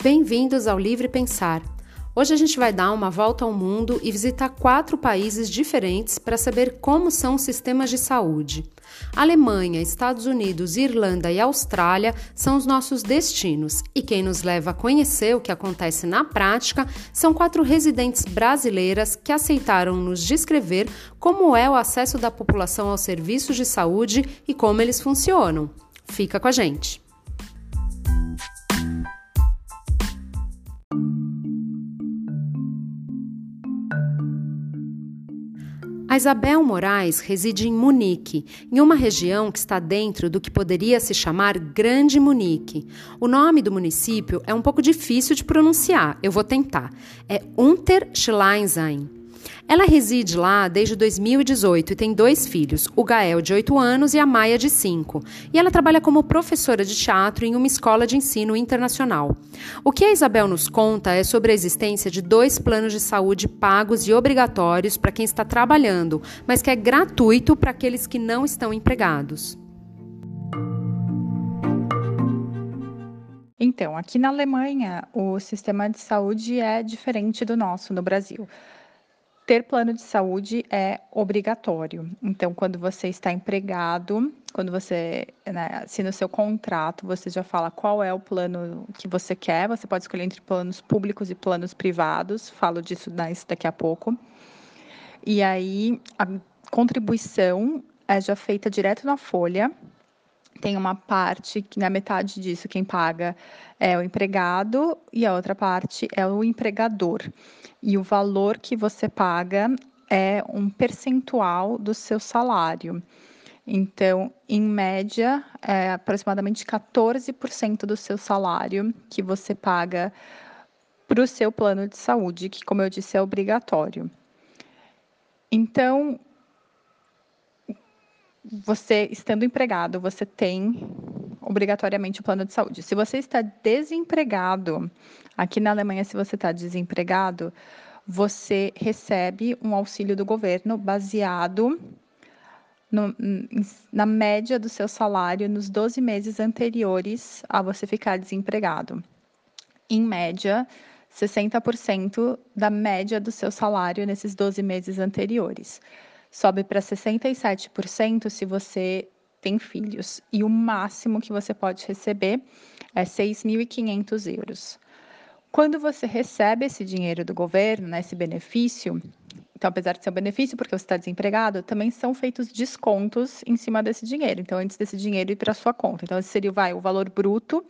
Bem-vindos ao Livre Pensar. Hoje a gente vai dar uma volta ao mundo e visitar quatro países diferentes para saber como são os sistemas de saúde. Alemanha, Estados Unidos, Irlanda e Austrália são os nossos destinos, e quem nos leva a conhecer o que acontece na prática são quatro residentes brasileiras que aceitaram nos descrever como é o acesso da população aos serviços de saúde e como eles funcionam. Fica com a gente! Isabel Moraes reside em Munique, em uma região que está dentro do que poderia se chamar Grande Munique. O nome do município é um pouco difícil de pronunciar, eu vou tentar. É Unterschleinsheim. Ela reside lá desde 2018 e tem dois filhos, o Gael, de 8 anos, e a Maia, de 5. E ela trabalha como professora de teatro em uma escola de ensino internacional. O que a Isabel nos conta é sobre a existência de dois planos de saúde pagos e obrigatórios para quem está trabalhando, mas que é gratuito para aqueles que não estão empregados. Então, aqui na Alemanha, o sistema de saúde é diferente do nosso no Brasil ter plano de saúde é obrigatório. Então, quando você está empregado, quando você né, assina o seu contrato, você já fala qual é o plano que você quer. Você pode escolher entre planos públicos e planos privados. Falo disso daqui a pouco. E aí, a contribuição é já feita direto na folha. Tem uma parte que, na metade disso, quem paga é o empregado e a outra parte é o empregador e o valor que você paga é um percentual do seu salário. Então, em média, é aproximadamente 14% do seu salário que você paga para o seu plano de saúde, que, como eu disse, é obrigatório. Então, você estando empregado, você tem obrigatoriamente o plano de saúde. Se você está desempregado, aqui na Alemanha, se você está desempregado, você recebe um auxílio do governo baseado no, na média do seu salário nos 12 meses anteriores a você ficar desempregado. Em média, 60% da média do seu salário nesses 12 meses anteriores. Sobe para 67% se você tem filhos. E o máximo que você pode receber é 6.500 euros. Quando você recebe esse dinheiro do governo, né, esse benefício, então, apesar de ser um benefício, porque você está desempregado, também são feitos descontos em cima desse dinheiro. Então, antes desse dinheiro ir para sua conta. Então, esse seria vai, o valor bruto,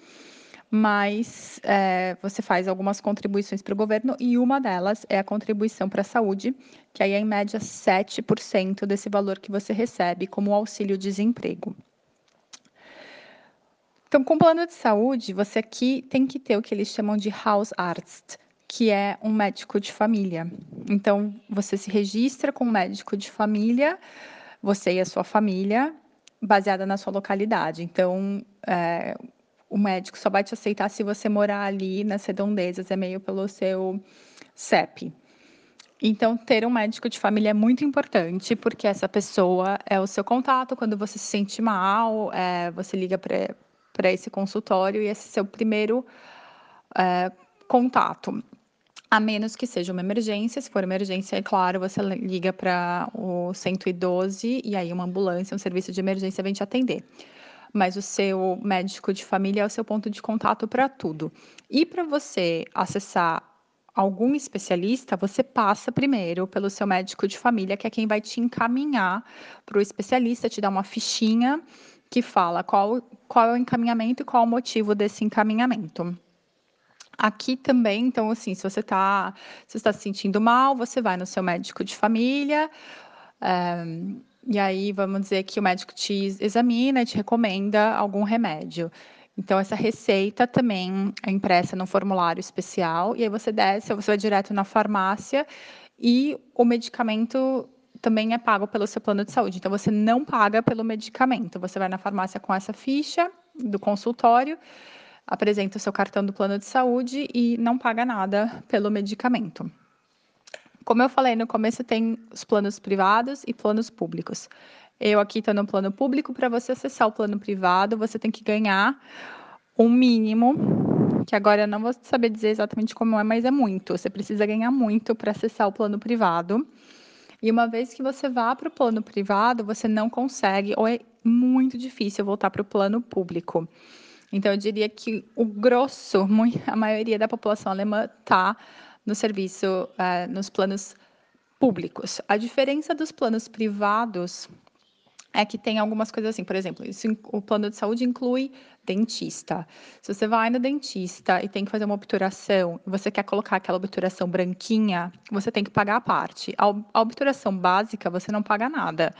mas é, você faz algumas contribuições para o governo e uma delas é a contribuição para a saúde, que aí é em média 7% desse valor que você recebe como auxílio-desemprego. Então, com o plano de saúde, você aqui tem que ter o que eles chamam de Hausarzt, que é um médico de família. Então, você se registra com um médico de família, você e a sua família, baseada na sua localidade. Então, é, o médico só vai te aceitar se você morar ali nas redondezas, é meio pelo seu CEP. Então, ter um médico de família é muito importante, porque essa pessoa é o seu contato. Quando você se sente mal, é, você liga para esse consultório e esse é seu primeiro é, contato. A menos que seja uma emergência, se for emergência, é claro, você liga para o 112 e aí uma ambulância, um serviço de emergência vem te atender mas o seu médico de família é o seu ponto de contato para tudo. E para você acessar algum especialista, você passa primeiro pelo seu médico de família, que é quem vai te encaminhar para o especialista, te dar uma fichinha que fala qual, qual é o encaminhamento e qual o motivo desse encaminhamento. Aqui também, então, assim, se você está se está se sentindo mal, você vai no seu médico de família, é, e aí, vamos dizer que o médico te examina e te recomenda algum remédio. Então, essa receita também é impressa num formulário especial, e aí você desce, você vai direto na farmácia, e o medicamento também é pago pelo seu plano de saúde. Então, você não paga pelo medicamento. Você vai na farmácia com essa ficha do consultório, apresenta o seu cartão do plano de saúde e não paga nada pelo medicamento. Como eu falei no começo, tem os planos privados e planos públicos. Eu aqui estou no plano público. Para você acessar o plano privado, você tem que ganhar um mínimo que agora eu não vou saber dizer exatamente como é, mas é muito. Você precisa ganhar muito para acessar o plano privado. E uma vez que você vá para o plano privado, você não consegue, ou é muito difícil voltar para o plano público. Então, eu diria que o grosso, a maioria da população alemã está no serviço, eh, nos planos públicos. A diferença dos planos privados é que tem algumas coisas assim, por exemplo, isso, o plano de saúde inclui dentista. Se você vai no dentista e tem que fazer uma obturação, você quer colocar aquela obturação branquinha, você tem que pagar a parte. A, a obturação básica, você não paga nada.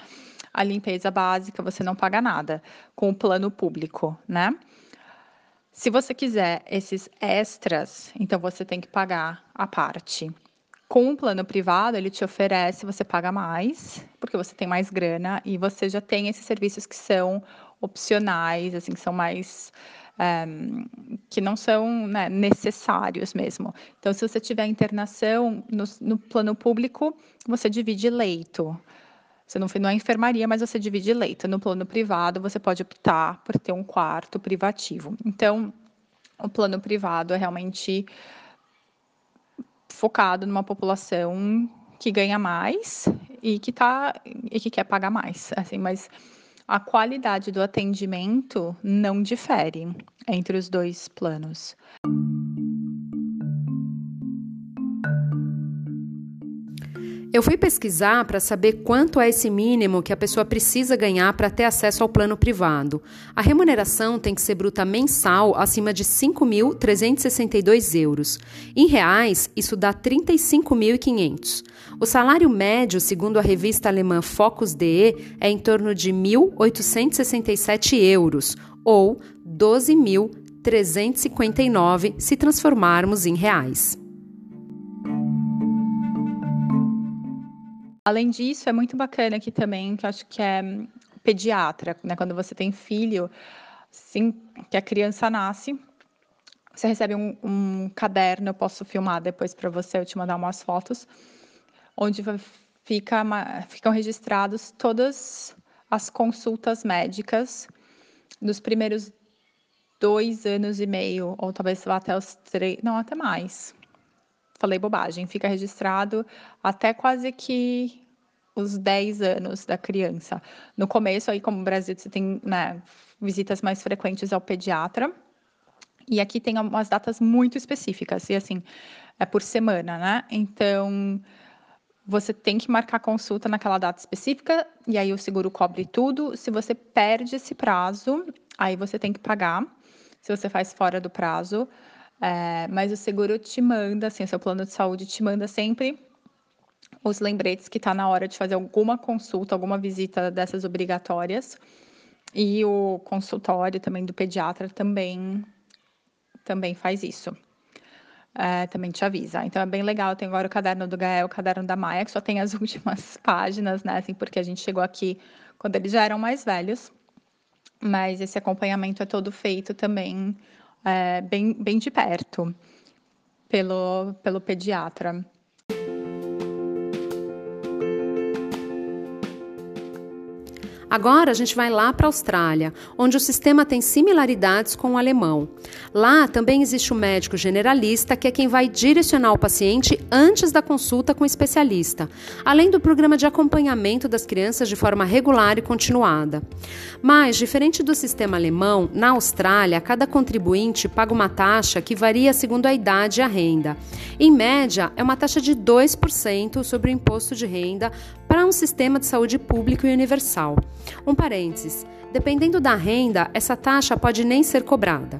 A limpeza básica, você não paga nada com o plano público, né? Se você quiser esses extras, então você tem que pagar a parte. Com o plano privado, ele te oferece, você paga mais, porque você tem mais grana e você já tem esses serviços que são opcionais, assim, que são mais. Um, eh, que não são né, necessários mesmo. Então, se você tiver internação no, no, plano público, você divide leito. Você não, não é enfermaria, mas você divide leito. No plano privado, você pode optar por ter um quarto privativo. Então, o plano privado é realmente focado numa população que ganha mais e que tá e que quer pagar mais, assim, mas a qualidade do atendimento não difere entre os dois planos. Eu fui pesquisar para saber quanto é esse mínimo que a pessoa precisa ganhar para ter acesso ao plano privado. A remuneração tem que ser bruta mensal acima de 5.362 euros. Em reais, isso dá 35.500. O salário médio, segundo a revista alemã Focus.de, é em torno de 1.867 euros, ou 12.359 se transformarmos em reais. Além disso, é muito bacana aqui também, que eu acho que é pediatra, né? Quando você tem filho, assim que a criança nasce, você recebe um, um caderno, eu posso filmar depois para você, eu te mandar umas fotos, onde fica, ficam registrados todas as consultas médicas dos primeiros dois anos e meio, ou talvez até os três, não, até mais falei bobagem, fica registrado até quase que os 10 anos da criança. No começo, aí, como no Brasil, você tem né, visitas mais frequentes ao pediatra. E aqui tem umas datas muito específicas, e assim, é por semana, né? Então, você tem que marcar consulta naquela data específica, e aí o seguro cobre tudo. Se você perde esse prazo, aí você tem que pagar. Se você faz fora do prazo, é, mas o seguro te manda, assim, o seu plano de saúde te manda sempre os lembretes que está na hora de fazer alguma consulta, alguma visita dessas obrigatórias. E o consultório também do pediatra também, também faz isso. É, também te avisa. Então é bem legal. Tem agora o caderno do Gael, o caderno da Maia, que só tem as últimas páginas, né? Assim, porque a gente chegou aqui quando eles já eram mais velhos. Mas esse acompanhamento é todo feito também é, bem, bem de perto pelo, pelo pediatra. Agora a gente vai lá para a Austrália, onde o sistema tem similaridades com o alemão. Lá também existe o médico generalista, que é quem vai direcionar o paciente antes da consulta com o especialista, além do programa de acompanhamento das crianças de forma regular e continuada. Mas, diferente do sistema alemão, na Austrália, cada contribuinte paga uma taxa que varia segundo a idade e a renda. Em média, é uma taxa de 2% sobre o imposto de renda para um sistema de saúde público e universal. Um parênteses: dependendo da renda, essa taxa pode nem ser cobrada.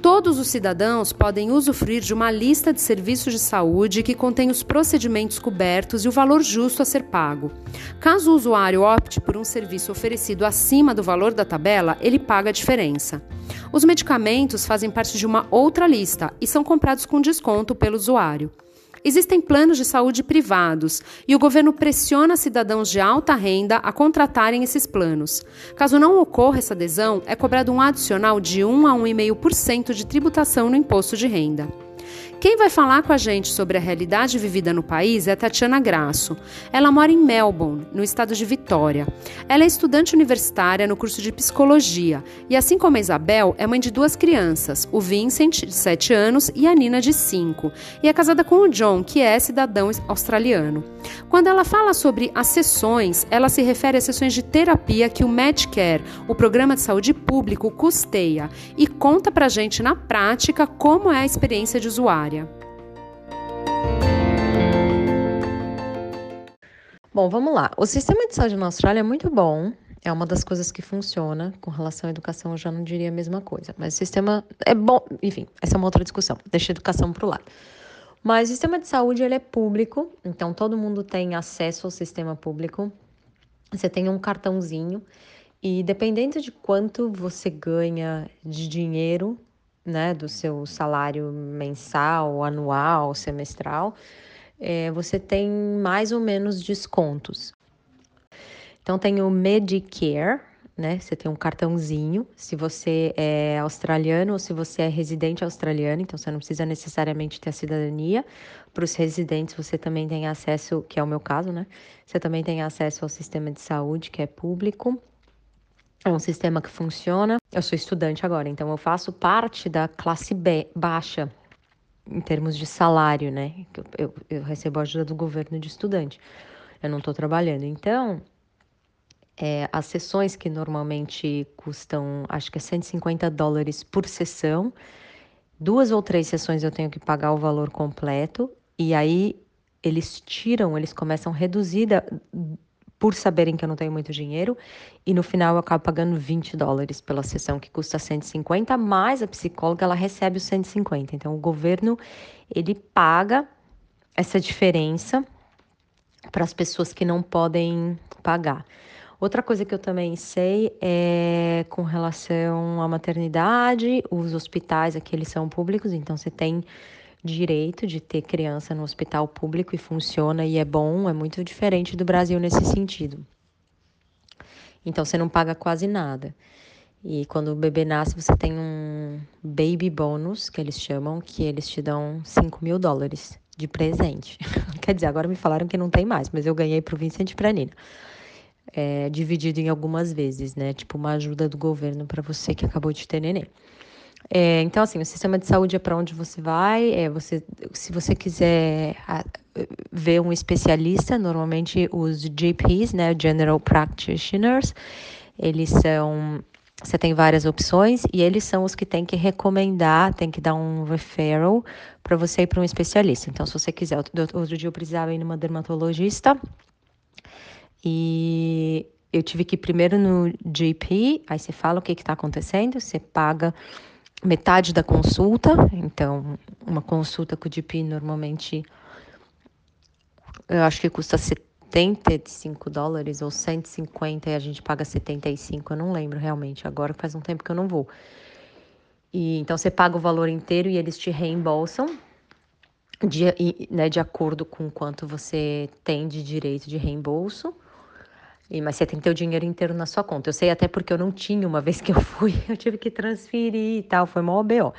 Todos os cidadãos podem usufruir de uma lista de serviços de saúde que contém os procedimentos cobertos e o valor justo a ser pago. Caso o usuário opte por um serviço oferecido acima do valor da tabela, ele paga a diferença. Os medicamentos fazem parte de uma outra lista e são comprados com desconto pelo usuário. Existem planos de saúde privados e o governo pressiona cidadãos de alta renda a contratarem esses planos. Caso não ocorra essa adesão, é cobrado um adicional de 1 a 1,5% de tributação no imposto de renda. Quem vai falar com a gente sobre a realidade vivida no país é Tatiana Grasso. Ela mora em Melbourne, no estado de Vitória. Ela é estudante universitária no curso de psicologia e, assim como a Isabel, é mãe de duas crianças, o Vincent, de 7 anos, e a Nina, de 5, e é casada com o John, que é cidadão australiano. Quando ela fala sobre as sessões, ela se refere às sessões de terapia que o Medicare, o programa de saúde público, custeia e conta pra gente na prática como é a experiência de Bom, vamos lá. O sistema de saúde na Austrália é muito bom. É uma das coisas que funciona. Com relação à educação, eu já não diria a mesma coisa. Mas o sistema é bom. Enfim, essa é uma outra discussão. Deixa a educação para o lado. Mas o sistema de saúde ele é público, então todo mundo tem acesso ao sistema público. Você tem um cartãozinho e dependendo de quanto você ganha de dinheiro, né, do seu salário mensal, anual, semestral, é, você tem mais ou menos descontos. Então tem o Medicare, né? Você tem um cartãozinho, se você é australiano ou se você é residente australiano, então você não precisa necessariamente ter a cidadania. Para os residentes, você também tem acesso, que é o meu caso, né? Você também tem acesso ao sistema de saúde, que é público. É um sistema que funciona. Eu sou estudante agora, então eu faço parte da classe B, baixa, em termos de salário, né? Eu, eu, recebo ajuda do governo de estudante. Eu não estou trabalhando. Então, é, as sessões que normalmente custam, acho que é 150 dólares por sessão, duas ou três sessões eu tenho que pagar o valor completo, e aí eles tiram, eles começam reduzida por saberem que eu não tenho muito dinheiro, e no final eu acabo pagando 20 dólares pela sessão que custa 150, mais a psicóloga ela recebe os 150. Então o governo ele paga essa diferença para as pessoas que não podem pagar. Outra coisa que eu também sei é com relação à maternidade, os hospitais aqui eles são públicos, então você tem direito de ter criança no hospital público e funciona e é bom, é muito diferente do Brasil nesse sentido. Então você não paga quase nada. E quando o bebê nasce, você tem um baby bonus, que eles chamam, que eles te dão 5 mil dólares de presente. Quer dizer, agora me falaram que não tem mais, mas eu ganhei pro Vincent e pra Nina é, dividido em algumas vezes, né? Tipo uma ajuda do governo para você que acabou de ter neném. É, então, assim, o sistema de saúde é para onde você vai. É você, se você quiser ver um especialista, normalmente os GPs, né, General Practitioners, eles são você tem várias opções e eles são os que têm que recomendar, tem que dar um referral para você ir para um especialista. Então, se você quiser, outro dia eu precisava ir numa dermatologista, e eu tive que ir primeiro no GP, aí você fala o que está acontecendo, você paga metade da consulta. Então, uma consulta com o GP normalmente eu acho que custa 75 dólares ou 150 e a gente paga 75, eu não lembro realmente. Agora faz um tempo que eu não vou. E então você paga o valor inteiro e eles te reembolsam de, né, de acordo com quanto você tem de direito de reembolso. E, mas você tem que ter o dinheiro inteiro na sua conta. Eu sei até porque eu não tinha uma vez que eu fui, eu tive que transferir e tal, foi mó BO.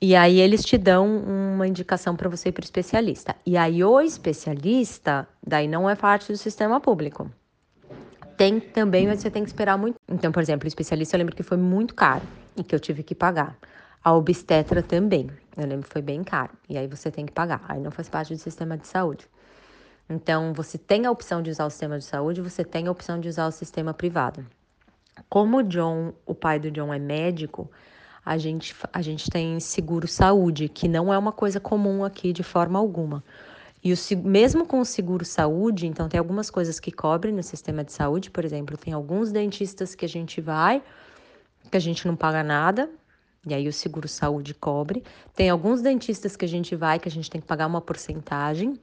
E aí eles te dão uma indicação para você ir para o especialista. E aí o especialista, daí não é parte do sistema público. Tem também, mas você tem que esperar muito. Então, por exemplo, o especialista eu lembro que foi muito caro e que eu tive que pagar. A obstetra também, eu lembro que foi bem caro. E aí você tem que pagar. Aí não faz parte do sistema de saúde. Então, você tem a opção de usar o sistema de saúde, você tem a opção de usar o sistema privado. Como o John, o pai do John é médico, a gente, a gente tem seguro saúde, que não é uma coisa comum aqui de forma alguma. E o, mesmo com o seguro saúde, então tem algumas coisas que cobrem no sistema de saúde, por exemplo, tem alguns dentistas que a gente vai, que a gente não paga nada, e aí o seguro saúde cobre. Tem alguns dentistas que a gente vai, que a gente tem que pagar uma porcentagem,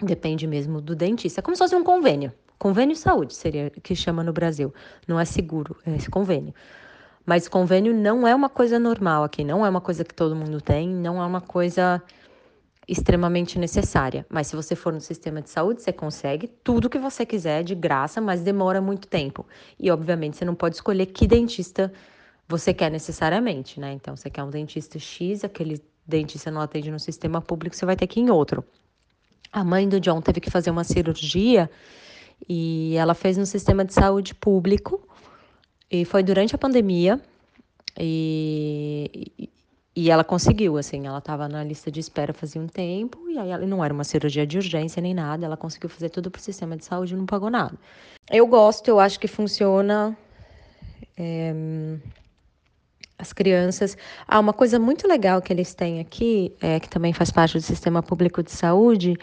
Depende mesmo do dentista. É como se fosse um convênio. Convênio saúde seria que chama no Brasil. Não é seguro, é esse convênio. Mas convênio não é uma coisa normal aqui, não é uma coisa que todo mundo tem, não é uma coisa extremamente necessária. Mas se você for no sistema de saúde, você consegue tudo que você quiser de graça, mas demora muito tempo. E obviamente você não pode escolher que dentista você quer necessariamente, né? Então você quer um dentista X, aquele dentista não atende no sistema público, você vai ter que ir em outro. A mãe do John teve que fazer uma cirurgia e ela fez no sistema de saúde público e foi durante a pandemia e, e ela conseguiu, assim, ela estava na lista de espera fazia um tempo, e aí ela não era uma cirurgia de urgência nem nada, ela conseguiu fazer tudo para o sistema de saúde e não pagou nada. Eu gosto, eu acho que funciona. É, as crianças. Ah, uma coisa muito legal que eles têm aqui, é, que também faz parte do sistema público de saúde,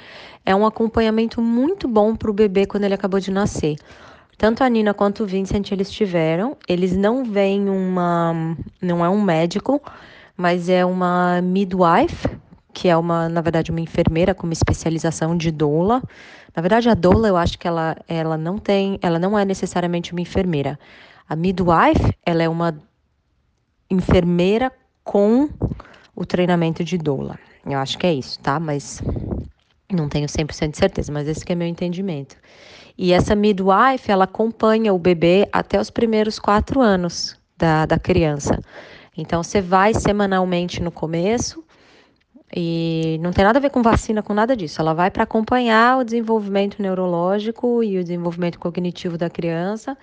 é um acompanhamento muito bom para o bebê quando ele acabou de nascer. Tanto a Nina quanto o Vincent eles tiveram. Eles não vêm uma. não é um médico, mas é uma midwife, que é uma, na verdade, uma enfermeira com uma especialização de doula. Na verdade, a doula eu acho que ela, ela não tem, ela não é necessariamente uma enfermeira. A midwife, ela é uma enfermeira com o treinamento de doula. Eu acho que é isso, tá? Mas não tenho 100% de certeza, mas esse é meu entendimento. E essa midwife, ela acompanha o bebê até os primeiros quatro anos da, da criança. Então, você vai semanalmente no começo e não tem nada a ver com vacina, com nada disso. Ela vai para acompanhar o desenvolvimento neurológico e o desenvolvimento cognitivo da criança.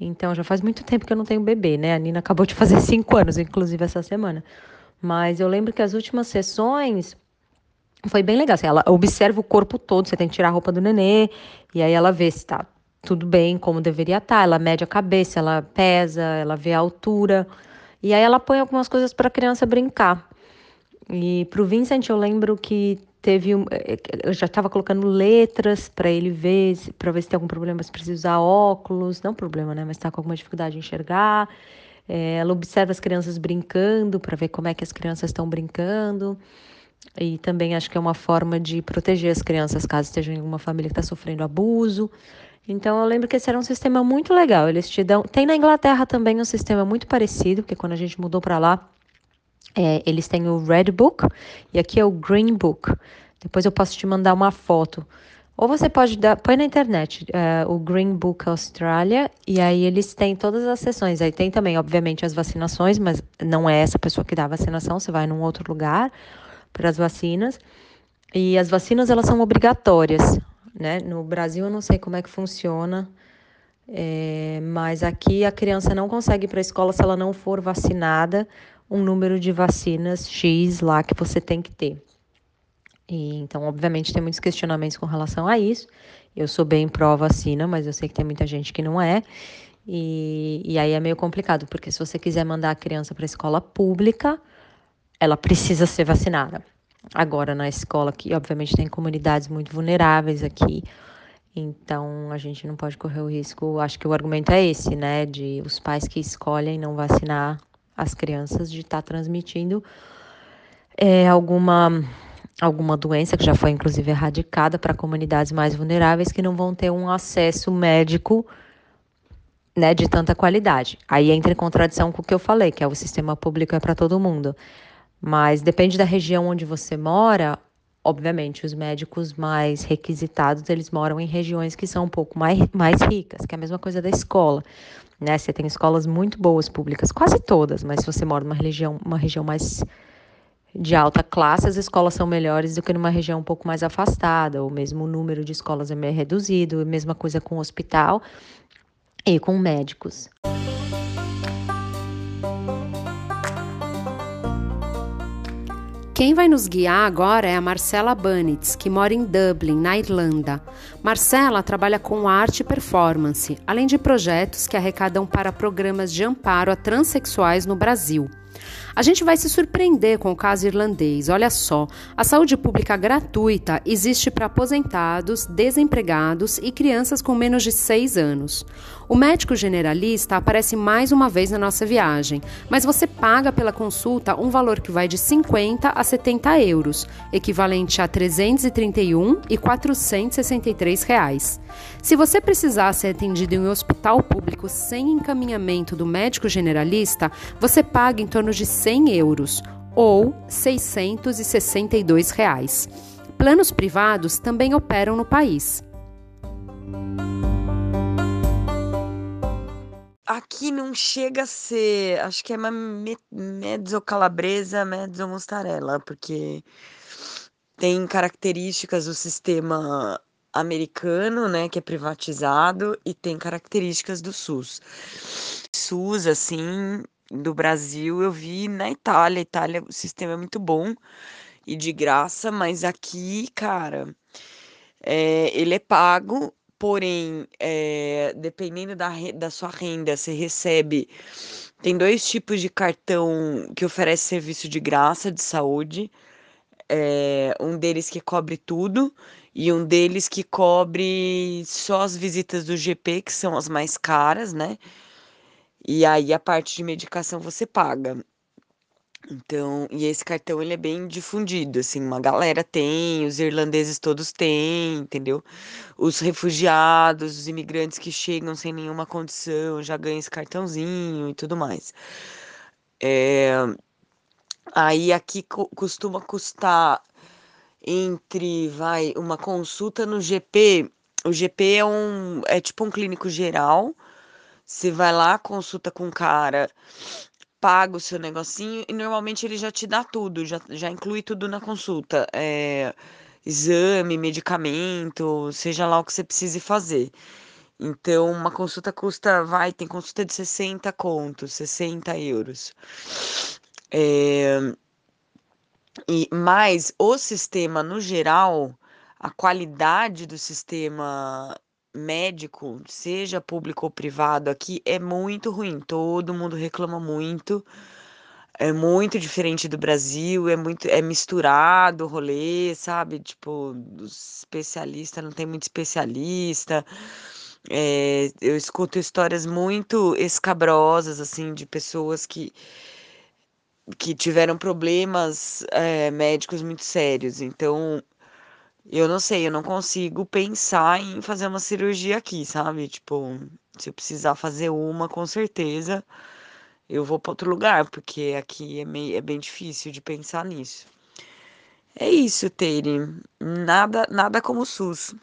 Então, já faz muito tempo que eu não tenho bebê, né? A Nina acabou de fazer cinco anos, inclusive, essa semana. Mas eu lembro que as últimas sessões foi bem legal. Assim, ela observa o corpo todo, você tem que tirar a roupa do nenê, e aí ela vê se tá tudo bem, como deveria estar. Tá. Ela mede a cabeça, ela pesa, ela vê a altura. E aí ela põe algumas coisas para a criança brincar. E para o Vincent eu lembro que teve eh, eu já estava colocando letras para ele ver para ver se tem algum problema se precisa usar óculos não problema né mas está com alguma dificuldade de enxergar é, ela observa as crianças brincando para ver como é que as crianças estão brincando e também acho que é uma forma de proteger as crianças caso estejam em alguma família que está sofrendo abuso. Então eu lembro que esse era um sistema muito legal. Eles te dão. Tem na Inglaterra também um sistema muito parecido, porque quando a gente mudou para lá, é, eles têm o Red Book e aqui é o Green Book. Depois eu posso te mandar uma foto. Ou você pode dar, põe na internet uh, o Green Book Austrália e aí eles têm todas as sessões. Aí tem também, obviamente, as vacinações, mas não é essa pessoa que dá a vacinação, você vai num outro lugar para as vacinas. E as vacinas elas são obrigatórias, né? No Brasil eu não sei como é que funciona, é, mas aqui a criança não consegue ir para a escola se ela não for vacinada um número de vacinas X lá que você tem que ter. E, então, obviamente, tem muitos questionamentos com relação a isso. Eu sou bem pró-vacina, mas eu sei que tem muita gente que não é. E, e aí é meio complicado, porque se você quiser mandar a criança para a escola pública, ela precisa ser vacinada. Agora, na escola, que obviamente tem comunidades muito vulneráveis aqui, então a gente não pode correr o risco. Acho que o argumento é esse, né? De os pais que escolhem não vacinar as crianças de estar tá transmitindo é, alguma alguma doença que já foi inclusive erradicada para comunidades mais vulneráveis que não vão ter um acesso médico né, de tanta qualidade. Aí entra em contradição com o que eu falei, que é o sistema público é para todo mundo. Mas depende da região onde você mora. Obviamente, os médicos mais requisitados, eles moram em regiões que são um pouco mais, mais ricas, que é a mesma coisa da escola. Né? Você tem escolas muito boas públicas, quase todas, mas se você mora numa região, uma região mais de alta classe, as escolas são melhores do que numa região um pouco mais afastada, ou mesmo o número de escolas é meio reduzido, mesma coisa com hospital e com médicos. Quem vai nos guiar agora é a Marcela Banitz, que mora em Dublin, na Irlanda. Marcela trabalha com arte e performance, além de projetos que arrecadam para programas de amparo a transexuais no Brasil. A gente vai se surpreender com o caso irlandês. Olha só, a saúde pública gratuita existe para aposentados, desempregados e crianças com menos de 6 anos. O médico generalista aparece mais uma vez na nossa viagem, mas você paga pela consulta um valor que vai de 50 a 70 euros, equivalente a 331 e 463 reais. Se você precisar ser atendido em um hospital público sem encaminhamento do médico generalista, você paga em torno de 100 euros ou 662 reais. Planos privados também operam no país. Aqui não chega a ser, acho que é uma mezzo calabresa, mezzo mussarela, porque tem características do sistema americano, né, que é privatizado, e tem características do SUS. SUS, assim, do Brasil, eu vi na Itália. Itália, o sistema é muito bom e de graça, mas aqui, cara, é, ele é pago, porém, é, dependendo da, da sua renda, você recebe. Tem dois tipos de cartão que oferece serviço de graça de saúde. É, um deles que cobre tudo e um deles que cobre só as visitas do GP, que são as mais caras, né? E aí a parte de medicação você paga. Então, e esse cartão ele é bem difundido, assim, uma galera tem, os irlandeses todos têm, entendeu? Os refugiados, os imigrantes que chegam sem nenhuma condição já ganham esse cartãozinho e tudo mais. É, aí aqui costuma custar entre, vai, uma consulta no GP. O GP é um, é tipo um clínico geral. Você vai lá, consulta com o cara paga o seu negocinho e normalmente ele já te dá tudo, já, já inclui tudo na consulta. É, exame, medicamento, seja lá o que você precise fazer. Então, uma consulta custa, vai, tem consulta de 60 contos, 60 euros. É, e, mas o sistema, no geral, a qualidade do sistema médico, seja público ou privado, aqui é muito ruim. Todo mundo reclama muito. É muito diferente do Brasil, é muito é misturado o rolê, sabe? Tipo, os especialistas não tem muito especialista. É, eu escuto histórias muito escabrosas assim de pessoas que que tiveram problemas é, médicos muito sérios. Então, eu não sei, eu não consigo pensar em fazer uma cirurgia aqui, sabe? Tipo, se eu precisar fazer uma, com certeza eu vou para outro lugar, porque aqui é, meio, é bem difícil de pensar nisso. É isso, Tere. Nada, nada como o SUS.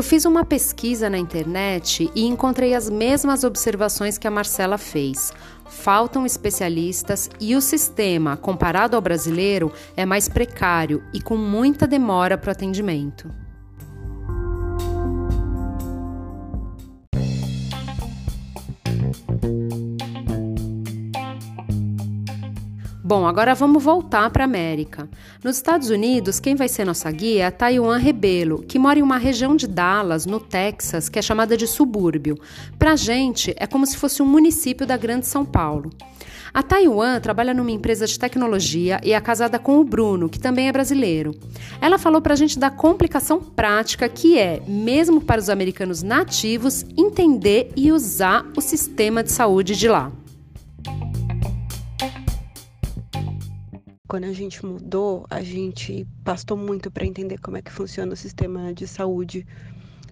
Eu fiz uma pesquisa na internet e encontrei as mesmas observações que a Marcela fez faltam especialistas e o sistema, comparado ao brasileiro, é mais precário e com muita demora para o atendimento. Bom, agora vamos voltar para a América. Nos Estados Unidos, quem vai ser nossa guia é a Taiwan Rebelo, que mora em uma região de Dallas, no Texas, que é chamada de subúrbio. Para a gente, é como se fosse um município da Grande São Paulo. A Taiwan trabalha numa empresa de tecnologia e é casada com o Bruno, que também é brasileiro. Ela falou para a gente da complicação prática que é, mesmo para os americanos nativos, entender e usar o sistema de saúde de lá. Quando a gente mudou, a gente pastou muito para entender como é que funciona o sistema de saúde.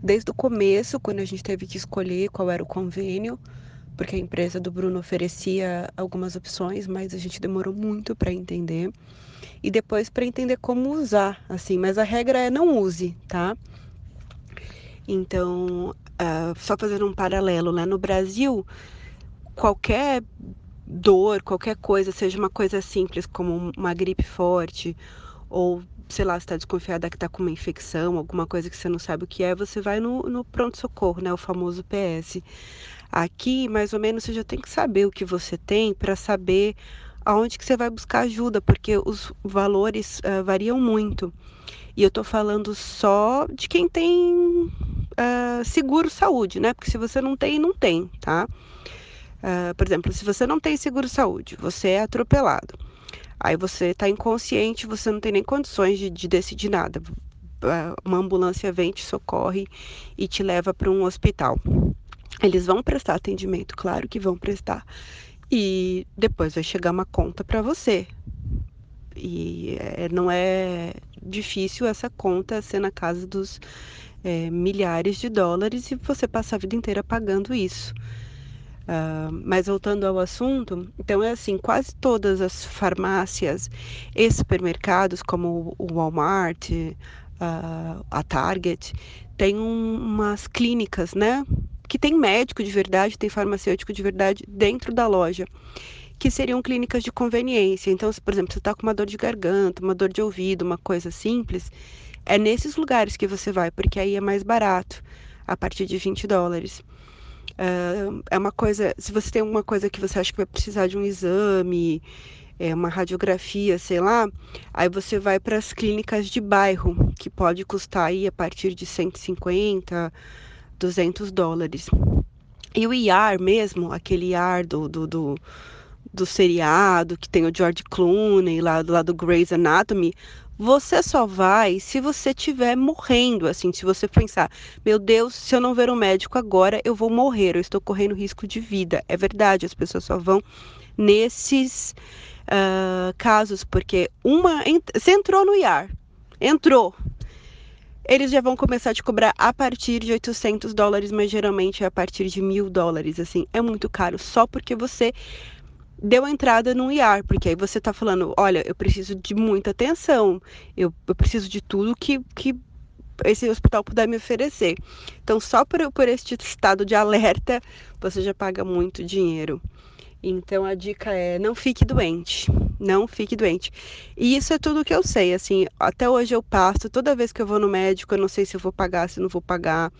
Desde o começo, quando a gente teve que escolher qual era o convênio, porque a empresa do Bruno oferecia algumas opções, mas a gente demorou muito para entender. E depois para entender como usar, assim, mas a regra é não use, tá? Então, uh, só fazendo um paralelo, né? No Brasil, qualquer dor, qualquer coisa, seja uma coisa simples como uma gripe forte, ou sei lá, está desconfiada que está com uma infecção, alguma coisa que você não sabe o que é, você vai no, no pronto-socorro, né? O famoso PS. Aqui, mais ou menos, você já tem que saber o que você tem para saber aonde que você vai buscar ajuda, porque os valores uh, variam muito. E eu estou falando só de quem tem uh, seguro saúde, né? Porque se você não tem, não tem, tá? Uh, por exemplo, se você não tem seguro-saúde, você é atropelado, aí você está inconsciente, você não tem nem condições de, de decidir nada. Uh, uma ambulância vem, te socorre e te leva para um hospital. Eles vão prestar atendimento, claro que vão prestar. E depois vai chegar uma conta para você. E é, não é difícil essa conta ser na casa dos é, milhares de dólares e você passa a vida inteira pagando isso. Uh, mas voltando ao assunto, então é assim, quase todas as farmácias e supermercados, como o Walmart, a, a Target, tem um, umas clínicas, né? Que tem médico de verdade, tem farmacêutico de verdade dentro da loja, que seriam clínicas de conveniência. Então, se, por exemplo, você está com uma dor de garganta, uma dor de ouvido, uma coisa simples, é nesses lugares que você vai, porque aí é mais barato, a partir de 20 dólares. Uh, é uma coisa, se você tem alguma coisa que você acha que vai precisar de um exame, é, uma radiografia, sei lá, aí você vai para as clínicas de bairro, que pode custar aí a partir de 150, 200 dólares. E o IAR mesmo, aquele IAR do, do, do, do seriado, que tem o George Clooney lá, lá do Grey's Anatomy, você só vai se você estiver morrendo, assim, se você pensar, meu Deus, se eu não ver um médico agora, eu vou morrer, eu estou correndo risco de vida. É verdade, as pessoas só vão nesses uh, casos, porque uma. Você entrou no IAR, entrou. Eles já vão começar a te cobrar a partir de 800 dólares, mas geralmente é a partir de mil dólares. Assim, é muito caro só porque você deu entrada no IAR, porque aí você está falando: olha, eu preciso de muita atenção, eu, eu preciso de tudo que, que esse hospital puder me oferecer. Então, só por, por este estado de alerta, você já paga muito dinheiro. Então a dica é não fique doente, não fique doente. E isso é tudo que eu sei, assim, até hoje eu passo, toda vez que eu vou no médico, eu não sei se eu vou pagar, se não vou pagar.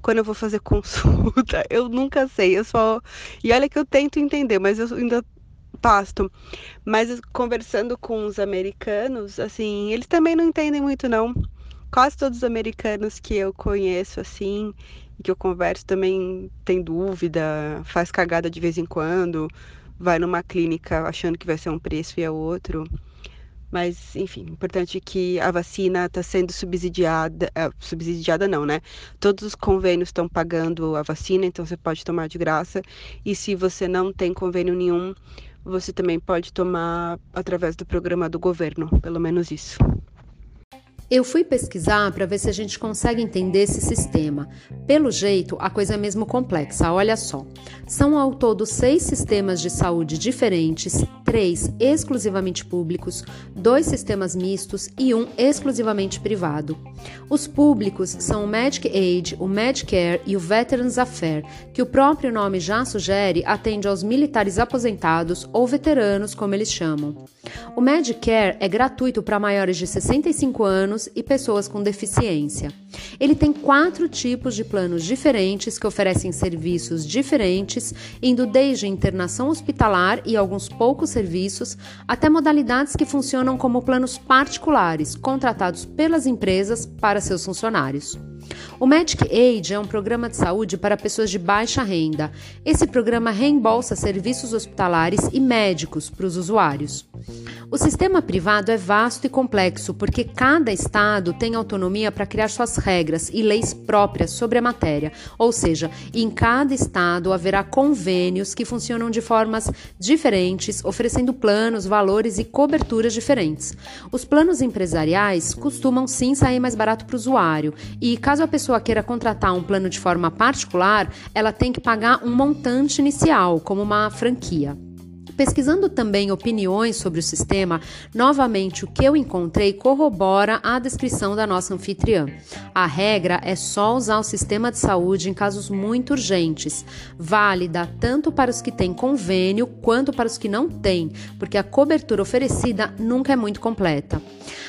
Quando eu vou fazer consulta, eu nunca sei, eu só E olha que eu tento entender, mas eu ainda pasto. Mas conversando com os americanos, assim, eles também não entendem muito não. Quase todos os americanos que eu conheço assim, e que eu converso também tem dúvida, faz cagada de vez em quando, vai numa clínica achando que vai ser um preço e é outro. Mas, enfim, importante que a vacina está sendo subsidiada, uh, subsidiada não, né? Todos os convênios estão pagando a vacina, então você pode tomar de graça. E se você não tem convênio nenhum, você também pode tomar através do programa do governo, pelo menos isso. Eu fui pesquisar para ver se a gente consegue entender esse sistema. Pelo jeito, a coisa é mesmo complexa, olha só. São ao todo seis sistemas de saúde diferentes, três exclusivamente públicos, dois sistemas mistos e um exclusivamente privado. Os públicos são o Medic Aid, o Medicare e o Veterans Affairs, que o próprio nome já sugere atende aos militares aposentados ou veteranos, como eles chamam. O Medicare é gratuito para maiores de 65 anos e pessoas com deficiência. Ele tem quatro tipos de planos diferentes que oferecem serviços diferentes, indo desde internação hospitalar e alguns poucos serviços até modalidades que funcionam como planos particulares, contratados pelas empresas para seus funcionários. O Medic Aid é um programa de saúde para pessoas de baixa renda. Esse programa reembolsa serviços hospitalares e médicos para os usuários. O sistema privado é vasto e complexo porque cada estado tem autonomia para criar suas regras e leis próprias sobre a matéria, ou seja, em cada estado haverá convênios que funcionam de formas diferentes, oferecendo planos, valores e coberturas diferentes. Os planos empresariais costumam sim sair mais barato para o usuário e, caso a pessoa queira contratar um plano de forma particular, ela tem que pagar um montante inicial, como uma franquia. Pesquisando também opiniões sobre o sistema, novamente o que eu encontrei corrobora a descrição da nossa anfitriã. A regra é só usar o sistema de saúde em casos muito urgentes, válida tanto para os que têm convênio quanto para os que não têm, porque a cobertura oferecida nunca é muito completa.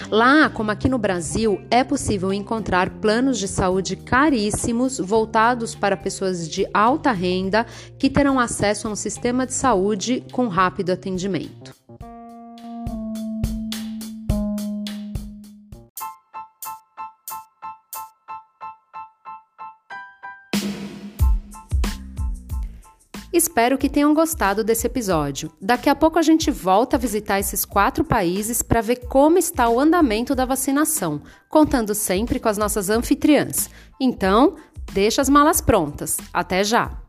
Lá, como aqui no Brasil, é possível encontrar planos de saúde caríssimos voltados para pessoas de alta renda que terão acesso a um sistema de saúde com rápido atendimento. Espero que tenham gostado desse episódio. Daqui a pouco a gente volta a visitar esses quatro países para ver como está o andamento da vacinação, contando sempre com as nossas anfitriãs. Então, deixa as malas prontas. Até já!